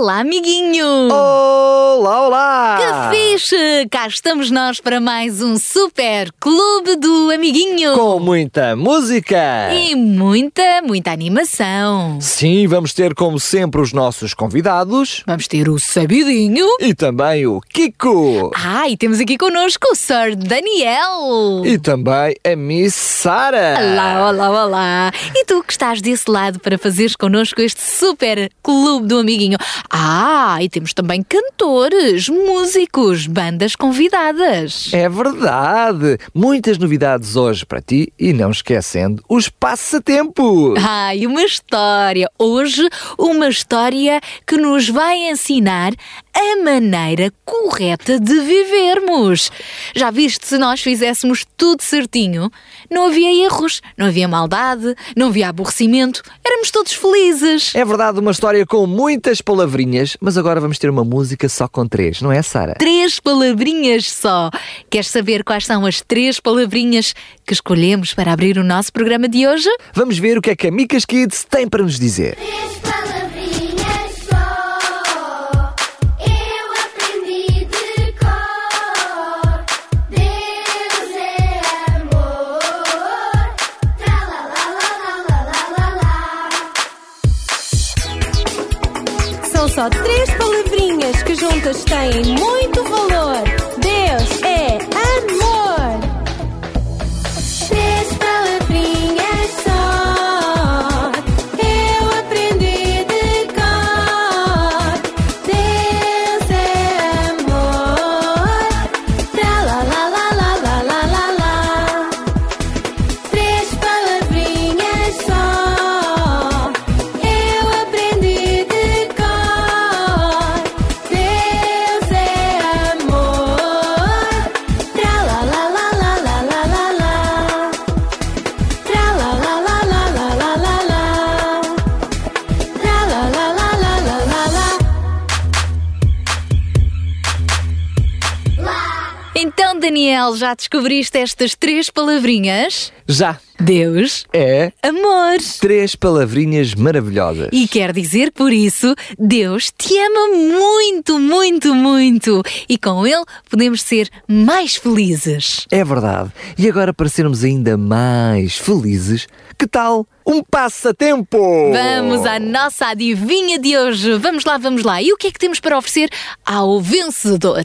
Olá, amiguinho! Olá, olá! Que fixe! Cá estamos nós para mais um super Clube do Amiguinho. Com muita música! E muita, muita animação. Sim, vamos ter como sempre os nossos convidados Vamos ter o Sabidinho. e também o Kiko Ah, e temos aqui connosco o Sir Daniel. e também a Miss Sara. Olá, olá, olá! E tu que estás desse lado para fazeres connosco este super clube do amiguinho? Ah, e temos também cantores, músicos, bandas convidadas. É verdade! Muitas novidades hoje para ti e não esquecendo os passatempos! Ah, e uma história. Hoje, uma história que nos vai ensinar a maneira correta de vivermos. Já viste, se nós fizéssemos tudo certinho, não havia erros, não havia maldade, não havia aborrecimento, éramos todos felizes. É verdade, uma história com muitas palavrinhas, mas agora vamos ter uma música só com três, não é, Sara? Três palavrinhas só. Queres saber quais são as três palavrinhas que escolhemos para abrir o nosso programa de hoje? Vamos ver o que é que a Micas Kids tem para nos dizer. Três só três palavrinhas que juntas têm muito Daniel, já descobriste estas três palavrinhas? Já Deus, é amor. três palavrinhas maravilhosas. E quer dizer por isso Deus te ama muito, muito, muito. E com Ele podemos ser mais felizes. É verdade. E agora, para sermos ainda mais felizes, que tal um passatempo? Vamos à nossa adivinha de hoje. Vamos lá, vamos lá. E o que é que temos para oferecer ao vencedor?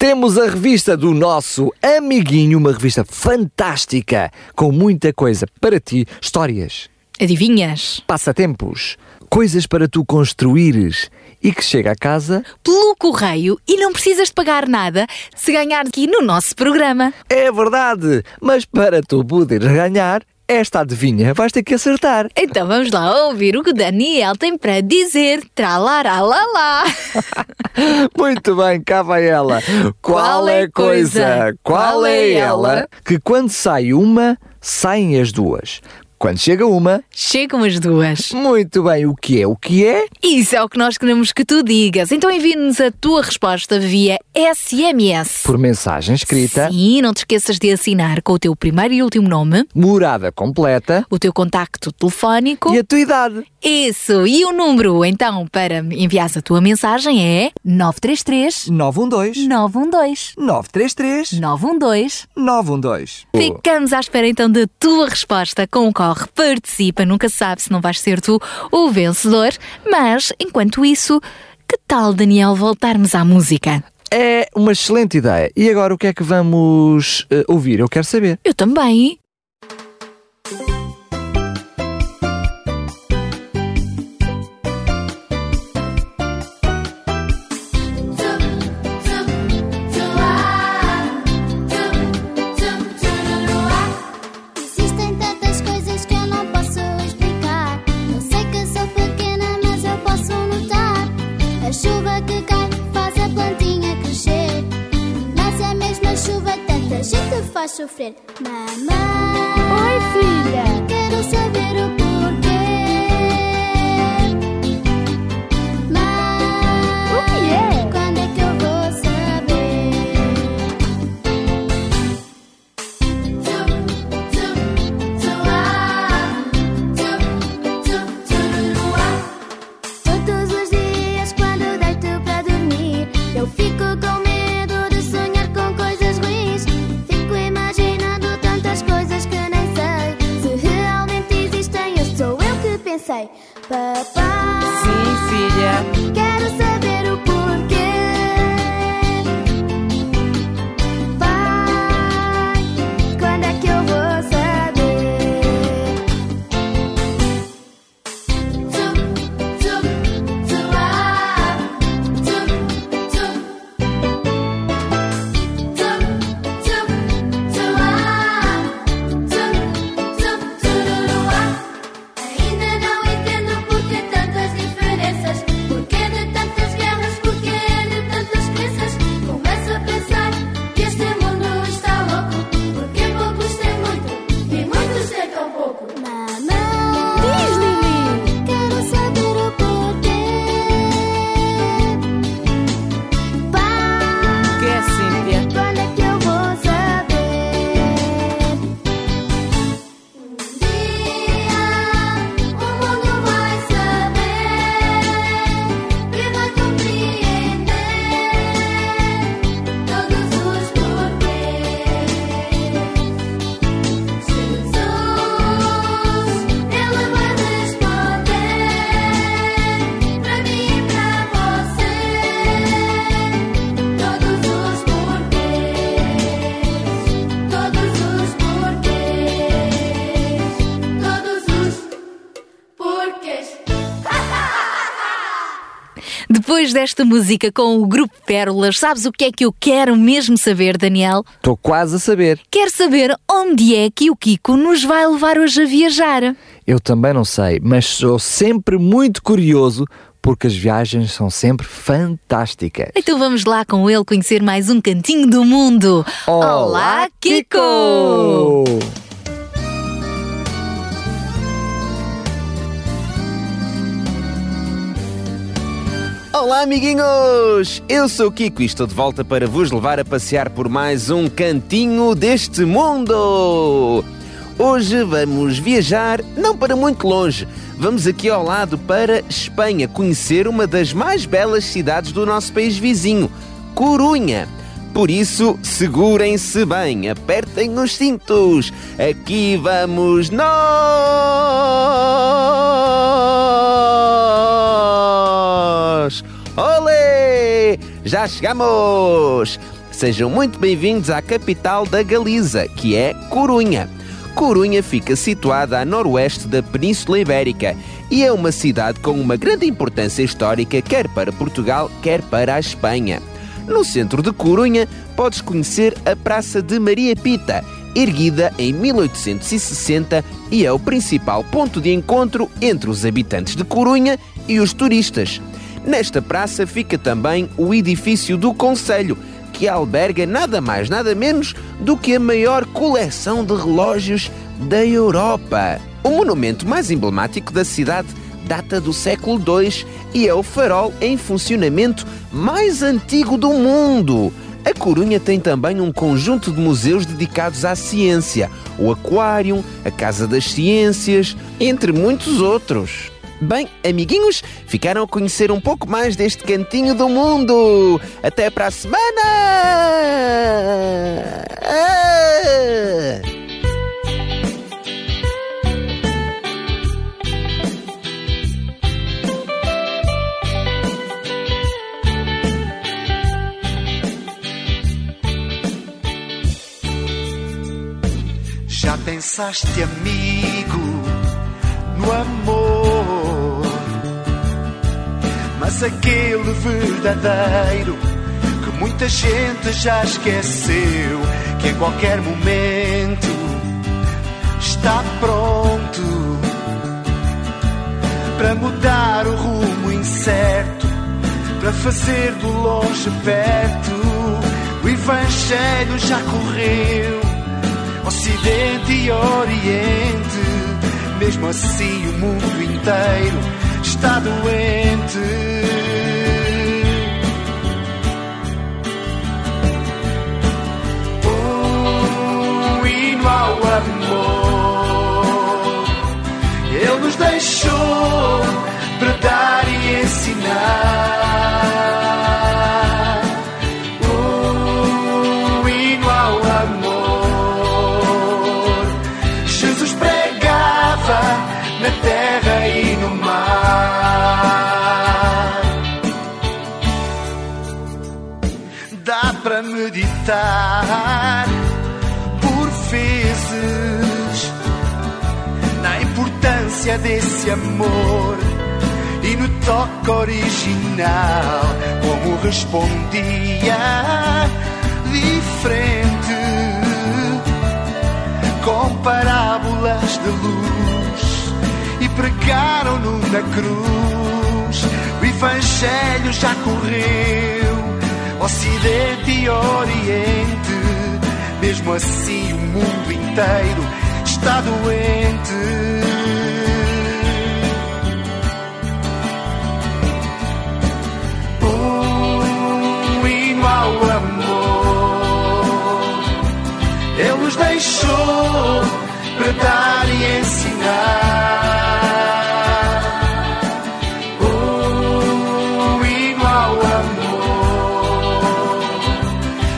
Temos a revista do nosso amiguinho, uma revista fantástica, com muita coisa para ti, histórias, Adivinhas? passatempos, coisas para tu construires e que chega a casa. Pelo correio e não precisas de pagar nada se ganhar aqui no nosso programa. É verdade, mas para tu poderes ganhar esta adivinha, vais ter que acertar. Então vamos lá ouvir o que o Daniel tem para dizer. Tralalalala. Muito bem, cá vai ela. Qual é a coisa? Qual é ela? Que quando sai uma, saem as duas. Quando chega uma, Chegam as duas. muito bem, o que é? O que é? Isso é o que nós queremos que tu digas. Então envie-nos a tua resposta via SMS. Por mensagem escrita, Sim, não te esqueças de assinar com o teu primeiro e último nome, morada completa o teu contacto telefónico. e a tua idade. Isso, e o número então para enviar a tua mensagem é 933 912 912 933 912. 912. Ficamos à espera então da tua resposta. Concorre, participa, nunca sabe se não vais ser tu o vencedor. Mas, enquanto isso, que tal, Daniel, voltarmos à música? É uma excelente ideia. E agora o que é que vamos eh, ouvir? Eu quero saber. Eu também. Depois desta música com o Grupo Pérolas, sabes o que é que eu quero mesmo saber, Daniel? Estou quase a saber. Quero saber onde é que o Kiko nos vai levar hoje a viajar. Eu também não sei, mas sou sempre muito curioso porque as viagens são sempre fantásticas. Então vamos lá com ele conhecer mais um cantinho do mundo. Olá, Kiko! Olá, amiguinhos! Eu sou o Kiko e estou de volta para vos levar a passear por mais um cantinho deste mundo! Hoje vamos viajar, não para muito longe, vamos aqui ao lado para Espanha conhecer uma das mais belas cidades do nosso país vizinho, Corunha. Por isso, segurem-se bem, apertem os cintos. Aqui vamos nós! Já chegamos! Sejam muito bem-vindos à capital da Galiza, que é Corunha. Corunha fica situada a noroeste da Península Ibérica e é uma cidade com uma grande importância histórica, quer para Portugal, quer para a Espanha. No centro de Corunha, podes conhecer a Praça de Maria Pita, erguida em 1860 e é o principal ponto de encontro entre os habitantes de Corunha e os turistas. Nesta praça fica também o edifício do Conselho, que alberga nada mais nada menos do que a maior coleção de relógios da Europa. O monumento mais emblemático da cidade data do século II e é o farol em funcionamento mais antigo do mundo. A Corunha tem também um conjunto de museus dedicados à ciência, o Aquário, a Casa das Ciências, entre muitos outros. Bem, amiguinhos, ficaram a conhecer um pouco mais deste cantinho do mundo. Até para a semana! Já pensaste, amigo, no amor? Mas aquele verdadeiro que muita gente já esqueceu, que em qualquer momento está pronto para mudar o rumo incerto para fazer do longe perto. O Evangelho já correu, Ocidente e Oriente. Mesmo assim, o mundo inteiro está doente. Ao amor, Ele nos deixou para dar e ensinar. Um hino ao amor, Jesus pregava na terra e no mar. Dá para meditar importância desse amor e no toque original, como respondia diferente com parábolas de luz e pregaram-no na cruz. O Evangelho já correu, Ocidente e Oriente. Mesmo assim, o mundo inteiro está doente. Ele nos deixou para dar e ensinar. Hino ao amor,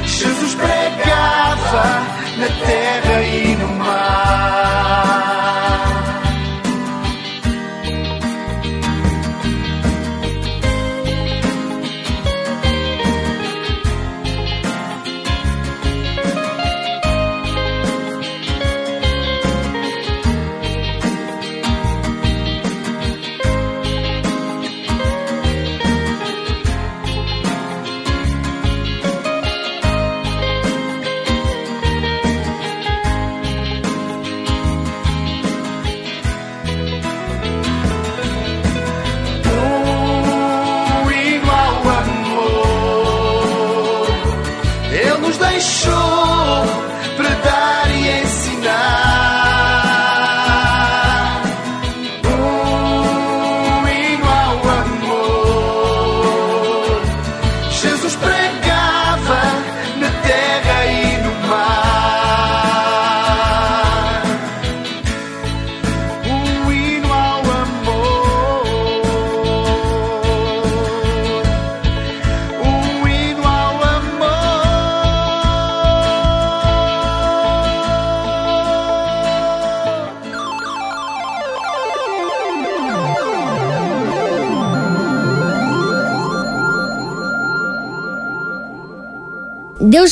Jesus pregava na terra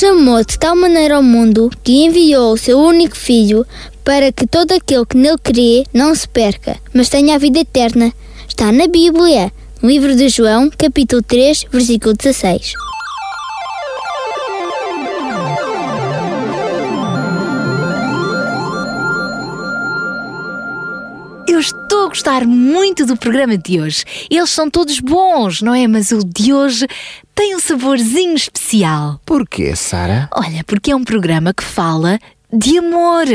Deus amou de tal maneira ao mundo que enviou o seu único Filho para que todo aquele que nele crê não se perca, mas tenha a vida eterna. Está na Bíblia, livro de João, capítulo 3, versículo 16. Eu estou a gostar muito do programa de hoje. Eles são todos bons, não é? Mas o de hoje tem um saborzinho especial. Porquê, Sara? Olha, porque é um programa que fala de amor.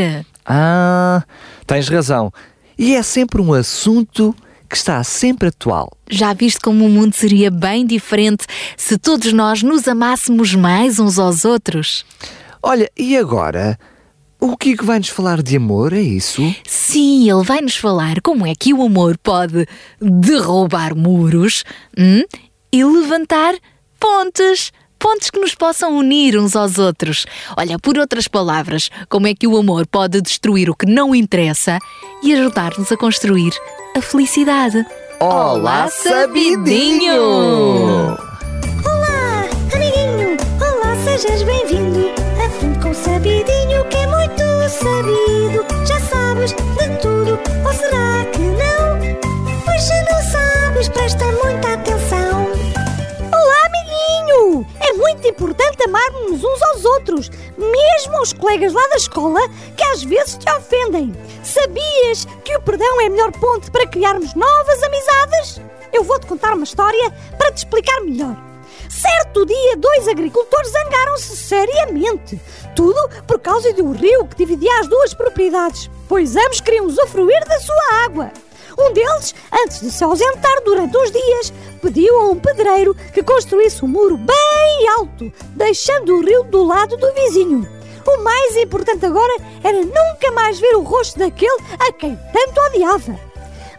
Ah, tens razão. E é sempre um assunto que está sempre atual. Já viste como o mundo seria bem diferente se todos nós nos amássemos mais uns aos outros? Olha, e agora? O Kiko vai-nos falar de amor, é isso? Sim, ele vai nos falar como é que o amor pode derrubar muros hum, e levantar pontes. Pontes que nos possam unir uns aos outros. Olha, por outras palavras, como é que o amor pode destruir o que não interessa e ajudar-nos a construir a felicidade. Olá, sabidinho! Olá, amiguinho! Olá, sejas bem-vindo! Aprende com o sabidinho que é sabido. Já sabes de tudo, ou será que não? Pois se não sabes, presta muita atenção. Olá, amiguinho! É muito importante amarmos uns aos outros, mesmo aos colegas lá da escola que às vezes te ofendem. Sabias que o perdão é a melhor ponte para criarmos novas amizades? Eu vou-te contar uma história para te explicar melhor. Certo dia, dois agricultores zangaram-se seriamente. Tudo por causa de um rio que dividia as duas propriedades, pois ambos queriam usufruir da sua água. Um deles, antes de se ausentar durante uns dias, pediu a um pedreiro que construísse um muro bem alto, deixando o rio do lado do vizinho. O mais importante agora era nunca mais ver o rosto daquele a quem tanto odiava.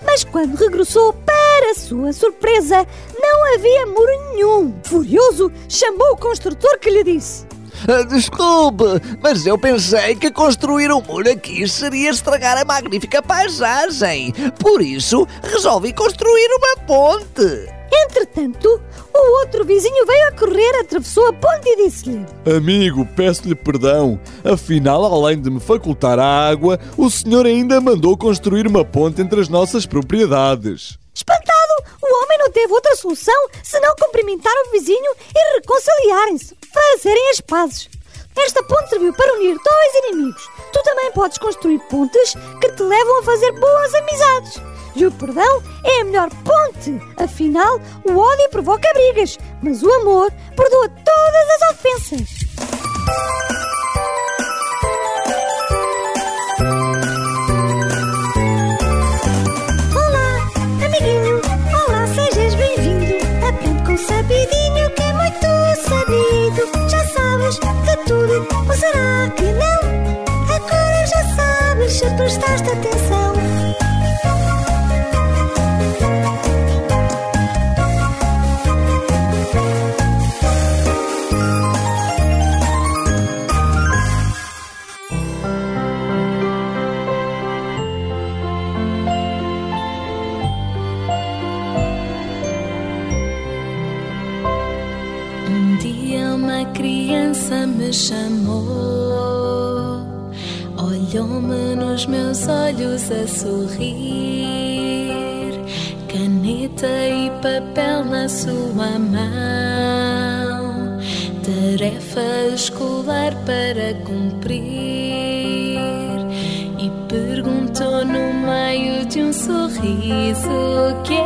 Mas quando regressou, para sua surpresa, não havia muro nenhum. Furioso, chamou o construtor que lhe disse: Ah, Desculpe, mas eu pensei que construir um muro aqui seria estragar a magnífica paisagem. Por isso, resolvi construir uma ponte. Entretanto, o outro vizinho veio a correr, atravessou a ponte e disse-lhe: Amigo, peço-lhe perdão. Afinal, além de me facultar a água, o senhor ainda mandou construir uma ponte entre as nossas propriedades. Espantado, o homem não teve outra solução senão cumprimentar o vizinho e reconciliarem-se, fazerem as pazes. Esta ponte serviu para unir dois inimigos. Tu também podes construir pontes que te levam a fazer boas amizades. E o perdão é a melhor ponte. Afinal, o ódio provoca brigas, mas o amor perdoa todas as ofensas. Que é muito sabido. Já sabes de tudo, ou será que não? Agora já sabes se prestaste atenção. Sorrir, caneta e papel na sua mão, tarefa escolar para cumprir, e perguntou no meio de um sorriso o que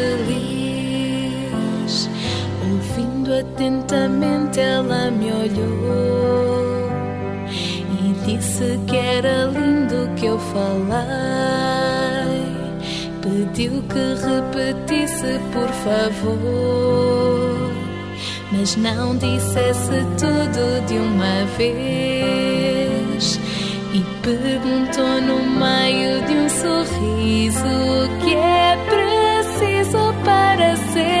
atentamente ela me olhou E disse que era lindo que eu falei Pediu que repetisse, por favor. Mas não dissesse tudo de uma vez. E perguntou no meio de um sorriso o que é preciso para ser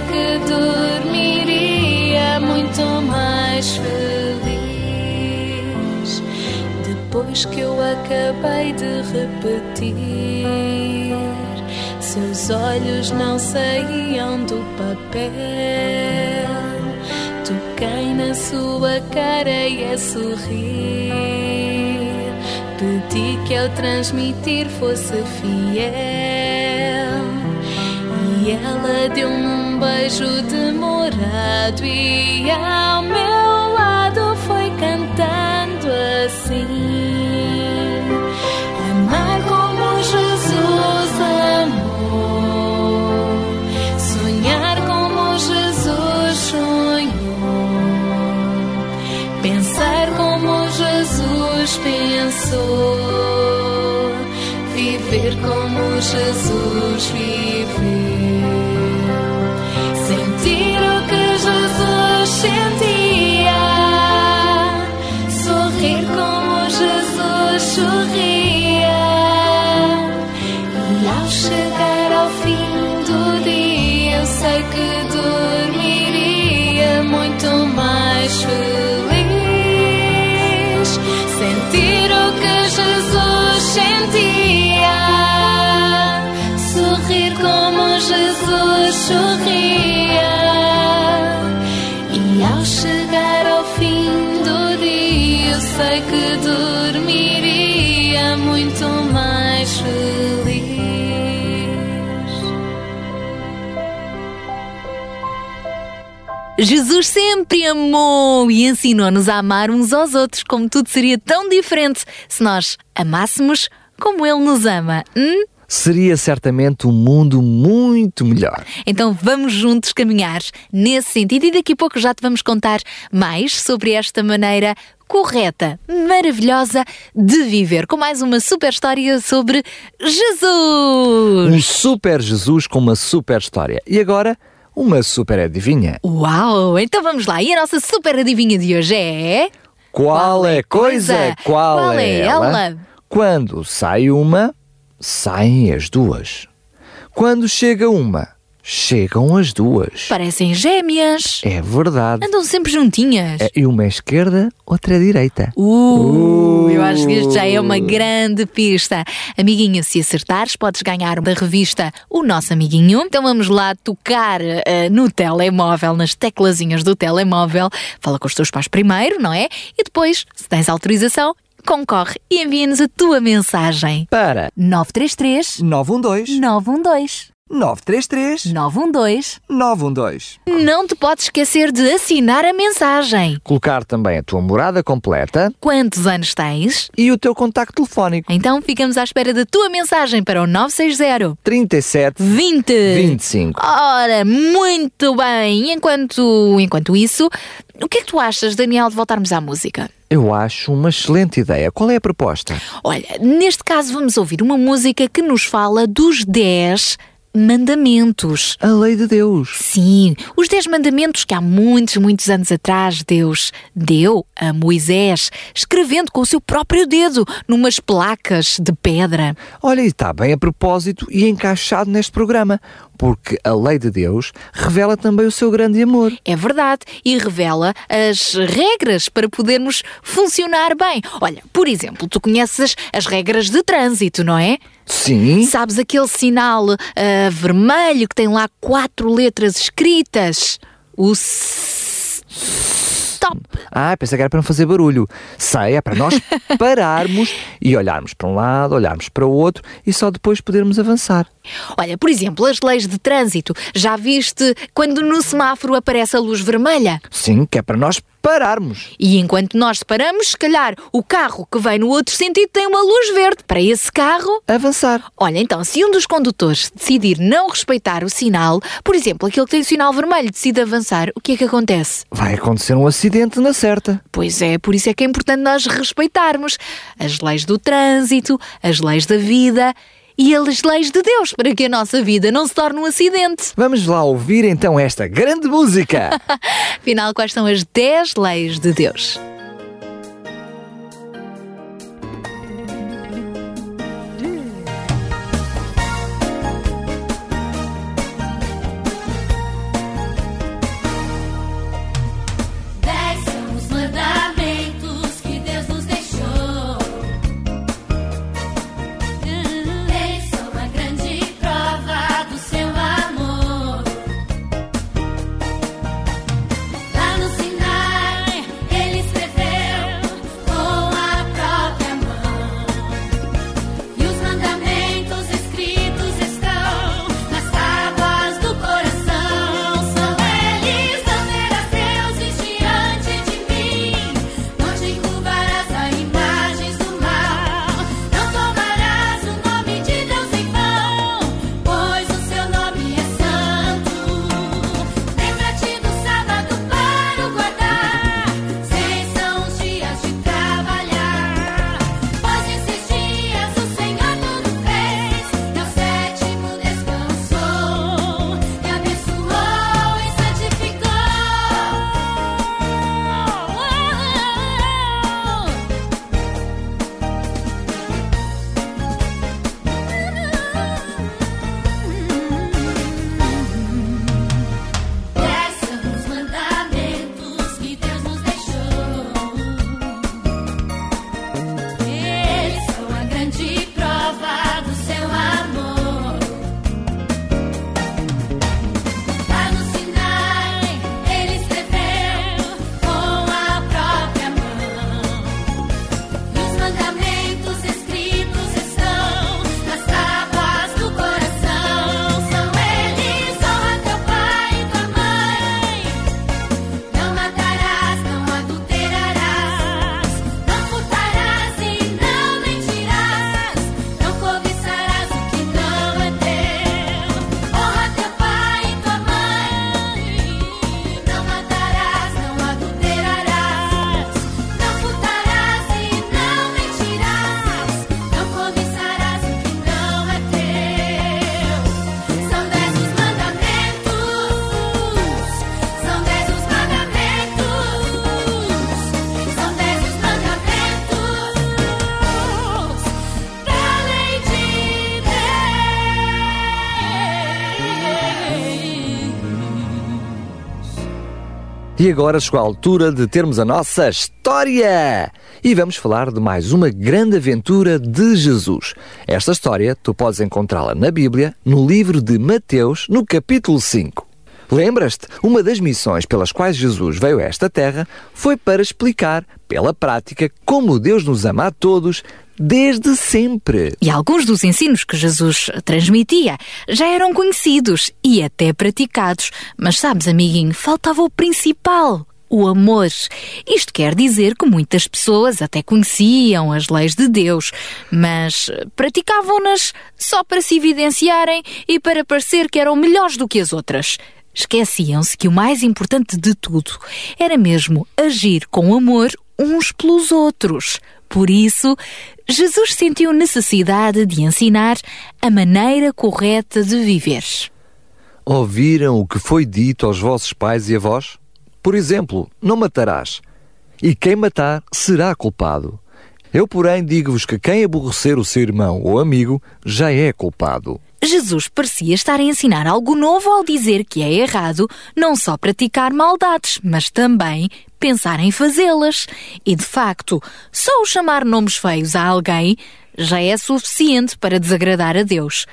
que dormiria muito mais feliz. Depois que eu acabei de repetir, seus olhos não saíam do papel. Toquei na sua cara e a sorrir. Pedi que ao transmitir fosse fiel. E ela deu-me um beijo demorado e ao meu lado foi cantando assim: Amar como Jesus amou, sonhar como Jesus sonhou, pensar como Jesus pensou, viver como Jesus viveu. Jesus sempre amou e ensinou-nos a amar uns aos outros, como tudo seria tão diferente se nós amássemos como Ele nos ama. Hum? Seria certamente um mundo muito melhor. Então vamos juntos caminhar nesse sentido e daqui a pouco já te vamos contar mais sobre esta maneira correta, maravilhosa de viver, com mais uma super história sobre Jesus. Um super Jesus com uma super história. E agora, uma super adivinha. Uau! Então vamos lá. E a nossa super adivinha de hoje é. Qual, é coisa? Qual, Qual é, é ela? ela? Quando sai uma, saem as duas. Quando chega uma, chegam as duas. Parecem gêmeas. É verdade. Andam sempre juntinhas. É, E uma é esquerda, outra é direita. Uh, eu acho que isto já é uma grande pista. Amiguinho, se acertares, podes ganhar da revista O Nosso Amiguinho. Então vamos lá tocar eh, no telemóvel, nas teclazinhas do telemóvel. Fala com os teus pais primeiro, não é? E depois, se tens autorização, concorre e envia-nos a tua mensagem. Para 933 912 912 933 912 912. Não te podes esquecer de assinar a mensagem. Colocar também a tua morada completa Quantos anos tens? e o teu contacto telefónico. Então ficamos à espera da tua mensagem para o 960 37 20 25. Ora, muito bem. Enquanto, enquanto isso, o que é que tu achas, Daniel, de voltarmos à música? Eu acho uma excelente ideia. Qual é a proposta? Olha, neste caso vamos ouvir uma música que nos fala dos 10 mandamentos. A lei de Deus. Sim, os 10 mandamentos que há muitos, muitos anos atrás Deus deu a Moisés, escrevendo com o seu próprio dedo numas placas de pedra. Olha, e está bem a propósito e encaixado neste programa, porque a lei de Deus revela também o seu grande amor. É verdade, e revela as regras para podermos funcionar bem. Olha, por exemplo, tu conheces as regras de trânsito, não é? Sim. Sabes aquele sinal ah, vermelho que tem lá quatro letras escritas? O s- stop. Ah, pensei que era para não fazer barulho. Sei, é para nós pararmos e olharmos para um lado, olharmos para o outro e só depois podermos avançar. Olha, por exemplo, as leis de trânsito. Já viste quando no semáforo aparece a luz vermelha? Sim, que é para nós pararmos. E enquanto nós paramos, se calhar o carro que vem no outro sentido tem uma luz verde para esse carro avançar. Olha, então, se um dos condutores decidir não respeitar o sinal, por exemplo, aquele que tem o sinal vermelho decide avançar, o que é que acontece? Vai acontecer um acidente na certa. Pois é, por isso é que é importante nós respeitarmos as leis do trânsito, as leis da vida e as leis de Deus para que a nossa vida não se torne um acidente. Vamos lá ouvir então esta grande música. Afinal, quais são as 10 leis de Deus? E agora chegou a altura de termos a nossa história! E vamos falar de mais uma grande aventura de Jesus. Esta história tu podes encontrá-la na Bíblia, no livro de Mateus, no capítulo 5. Lembras-te? Uma das missões pelas quais Jesus veio a esta terra foi para explicar, pela prática, como Deus nos ama a todos desde sempre. E alguns dos ensinos que Jesus transmitia já eram conhecidos e até praticados. Mas sabes, amiguinho, faltava o principal. O amor. Isto quer dizer que muitas pessoas até conheciam as leis de Deus, mas praticavam-nas só para se evidenciarem e para parecer que eram melhores do que as outras. Esqueciam-se que o mais importante de tudo era mesmo agir com amor uns pelos outros. Por isso, Jesus sentiu necessidade de ensinar a maneira correta de viver. Ouviram o que foi dito aos vossos pais e avós? Por exemplo, não matarás. E quem matar será culpado. Eu, porém, digo-vos que quem aborrecer o seu irmão ou amigo já é culpado. Jesus parecia estar a ensinar algo novo ao dizer que é errado não só praticar maldades, mas também pensar em fazê-las. E de facto, só o chamar nomes feios a alguém já é suficiente para desagradar a Deus.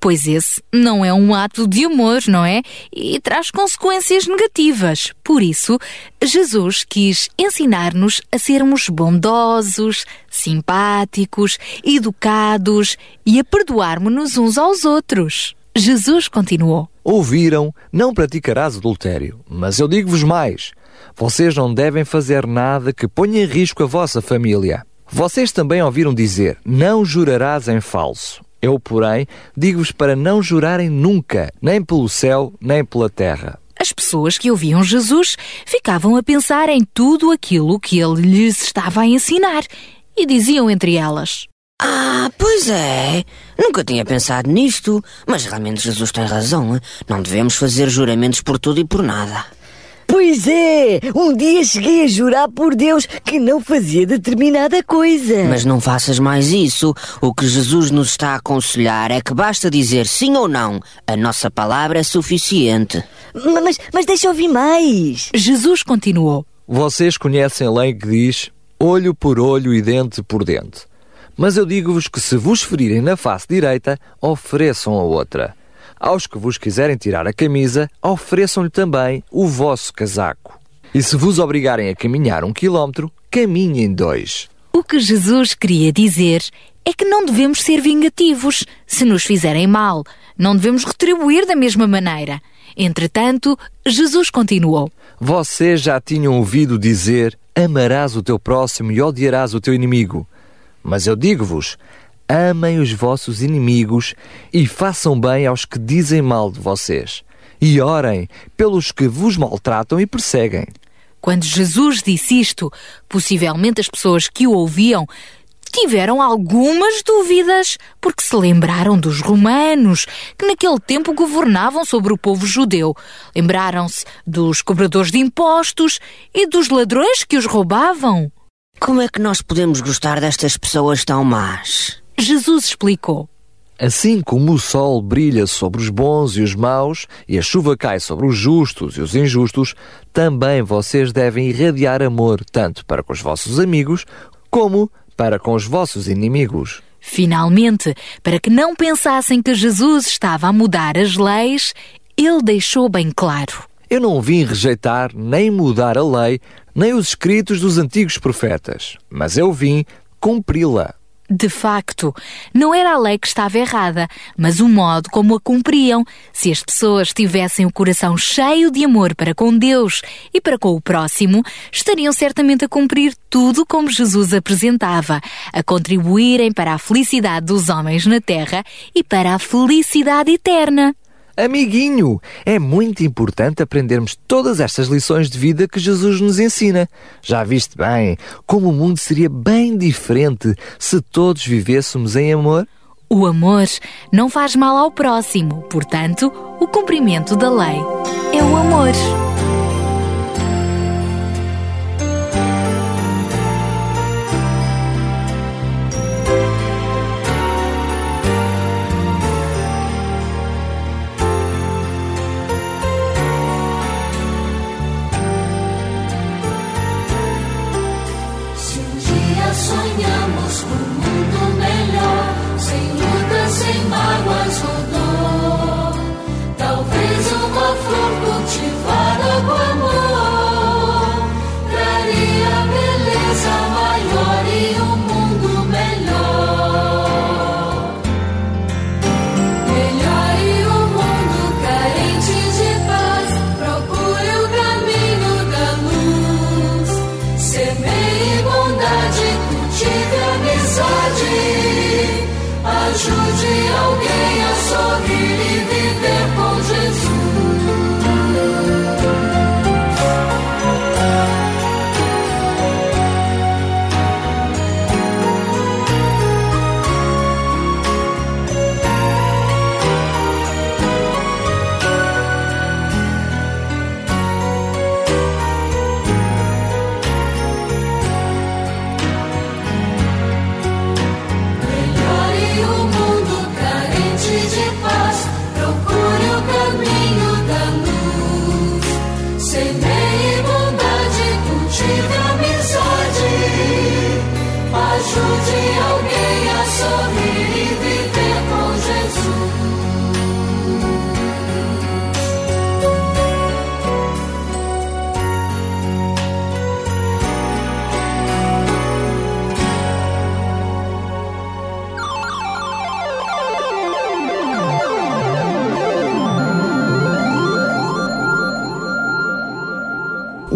Pois esse não é um ato de amor, não é? E traz consequências negativas. Por isso, Jesus quis ensinar-nos a sermos bondosos, simpáticos, educados e a perdoarmos-nos uns aos outros. Jesus continuou: Ouviram, não praticarás adultério. Mas eu digo-vos mais: vocês não devem fazer nada que ponha em risco a vossa família. Vocês também ouviram dizer: Não jurarás em falso. Eu, porém, digo-vos para não jurarem nunca, nem pelo céu, nem pela terra. As pessoas que ouviam Jesus ficavam a pensar em tudo aquilo que ele lhes estava a ensinar e diziam entre elas: Ah, pois é. Nunca tinha pensado nisto, mas realmente Jesus tem razão. Não devemos fazer juramentos por tudo e por nada. Pois é, um dia cheguei a jurar por Deus que não fazia determinada coisa. Mas não faças mais isso. O que Jesus nos está a aconselhar é que basta dizer sim ou não. A nossa palavra é suficiente. Mas, mas deixa ouvir mais. Jesus continuou: Vocês conhecem a lei que diz olho por olho e dente por dente. Mas eu digo-vos que se vos ferirem na face direita, ofereçam a outra. Aos que vos quiserem tirar a camisa, ofereçam-lhe também o vosso casaco. E se vos obrigarem a caminhar um quilómetro, caminhem dois. O que Jesus queria dizer é que não devemos ser vingativos. Se nos fizerem mal, não devemos retribuir da mesma maneira. Entretanto, Jesus continuou: Vocês já tinham ouvido dizer: Amarás o teu próximo e odiarás o teu inimigo. Mas eu digo-vos: amem os vossos inimigos e façam bem aos que dizem mal de vocês. E orem pelos que vos maltratam e perseguem. Quando Jesus disse isto, possivelmente as pessoas que o ouviam tiveram algumas dúvidas, porque se lembraram dos romanos, que naquele tempo governavam sobre o povo judeu. Lembraram-se dos cobradores de impostos e dos ladrões que os roubavam. Como é que nós podemos gostar destas pessoas tão más? Jesus explicou. Assim como o sol brilha sobre os bons e os maus, e a chuva cai sobre os justos e os injustos, também vocês devem irradiar amor tanto para com os vossos amigos como para com os vossos inimigos. Finalmente, para que não pensassem que Jesus estava a mudar as leis, ele deixou bem claro: Eu não vim rejeitar nem mudar a lei, nem os escritos dos antigos profetas, mas eu vim cumpri-la. De facto, não era a lei que estava errada, mas o modo como a cumpriam. Se as pessoas tivessem o coração cheio de amor para com Deus e para com o próximo, estariam certamente a cumprir tudo como Jesus apresentava, a contribuírem para a felicidade dos homens na terra e para a felicidade eterna. Amiguinho, é muito importante aprendermos todas estas lições de vida que Jesus nos ensina. Já viste bem como o mundo seria bem diferente se todos vivêssemos em amor? O amor não faz mal ao próximo, portanto, o cumprimento da lei é o amor.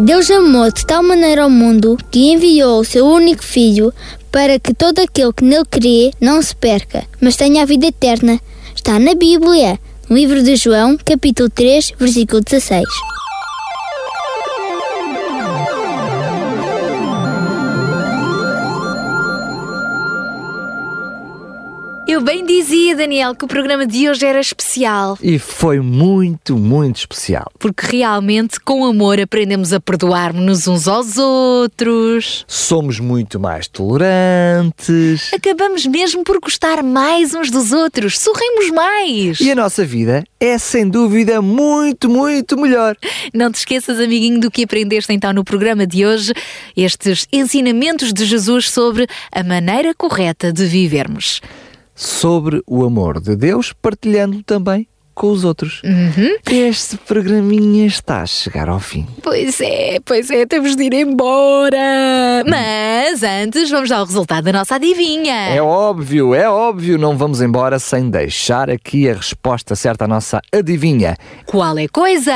Deus amou de tal maneira ao mundo que enviou o seu único filho para que todo aquele que nele crê não se perca, mas tenha a vida eterna. Está na Bíblia, no livro de João, capítulo 3, versículo 16. Dizia, Daniel, que o programa de hoje era especial. E foi muito, muito especial. Porque realmente, com amor, aprendemos a perdoar-nos uns aos outros. Somos muito mais tolerantes. Acabamos mesmo por gostar mais uns dos outros. Sorrimos mais. E a nossa vida é, sem dúvida, muito, muito melhor. Não te esqueças, amiguinho, do que aprendeste então no programa de hoje, estes ensinamentos de Jesus sobre a maneira correta de vivermos. Sobre o amor de Deus, partilhando também com os outros. Uhum. Este programinha está a chegar ao fim. Pois é, pois é, temos de ir embora. Mas antes vamos dar o resultado da nossa adivinha. É óbvio, é óbvio, não vamos embora sem deixar aqui a resposta certa à nossa adivinha. Qual é coisa?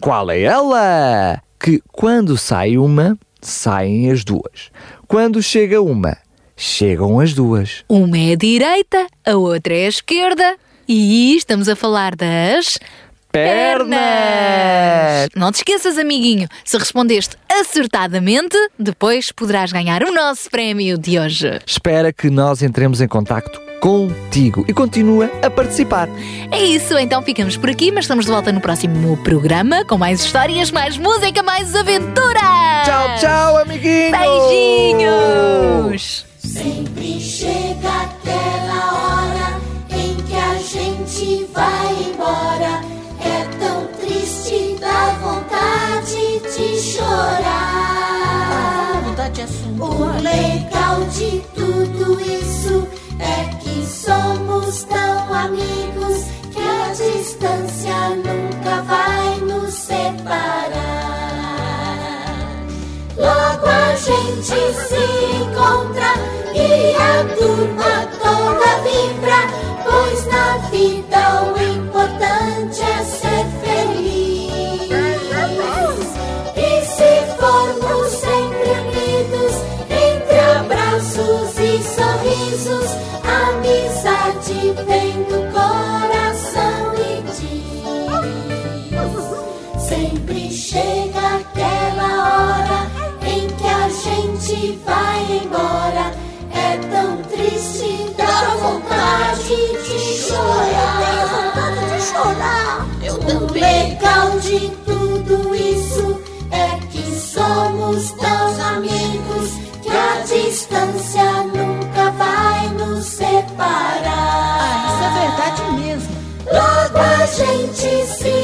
Qual é ela? Que quando sai uma, saem as duas. Quando chega uma, chegam as duas. Uma é a direita, a outra é a esquerda. E estamos a falar das. Pernas! Não te esqueças, amiguinho, se respondeste acertadamente, depois poderás ganhar o nosso prémio de hoje. Espera que nós entremos em contacto contigo e continua a participar. É isso, então ficamos por aqui, mas estamos de volta no próximo programa com mais histórias, mais música, mais aventura! Tchau, tchau, amiguinhos! Beijinhos! Sempre chega aquela hora em que a gente vai embora. Turma toda vibra, pois na vida Logo a gente se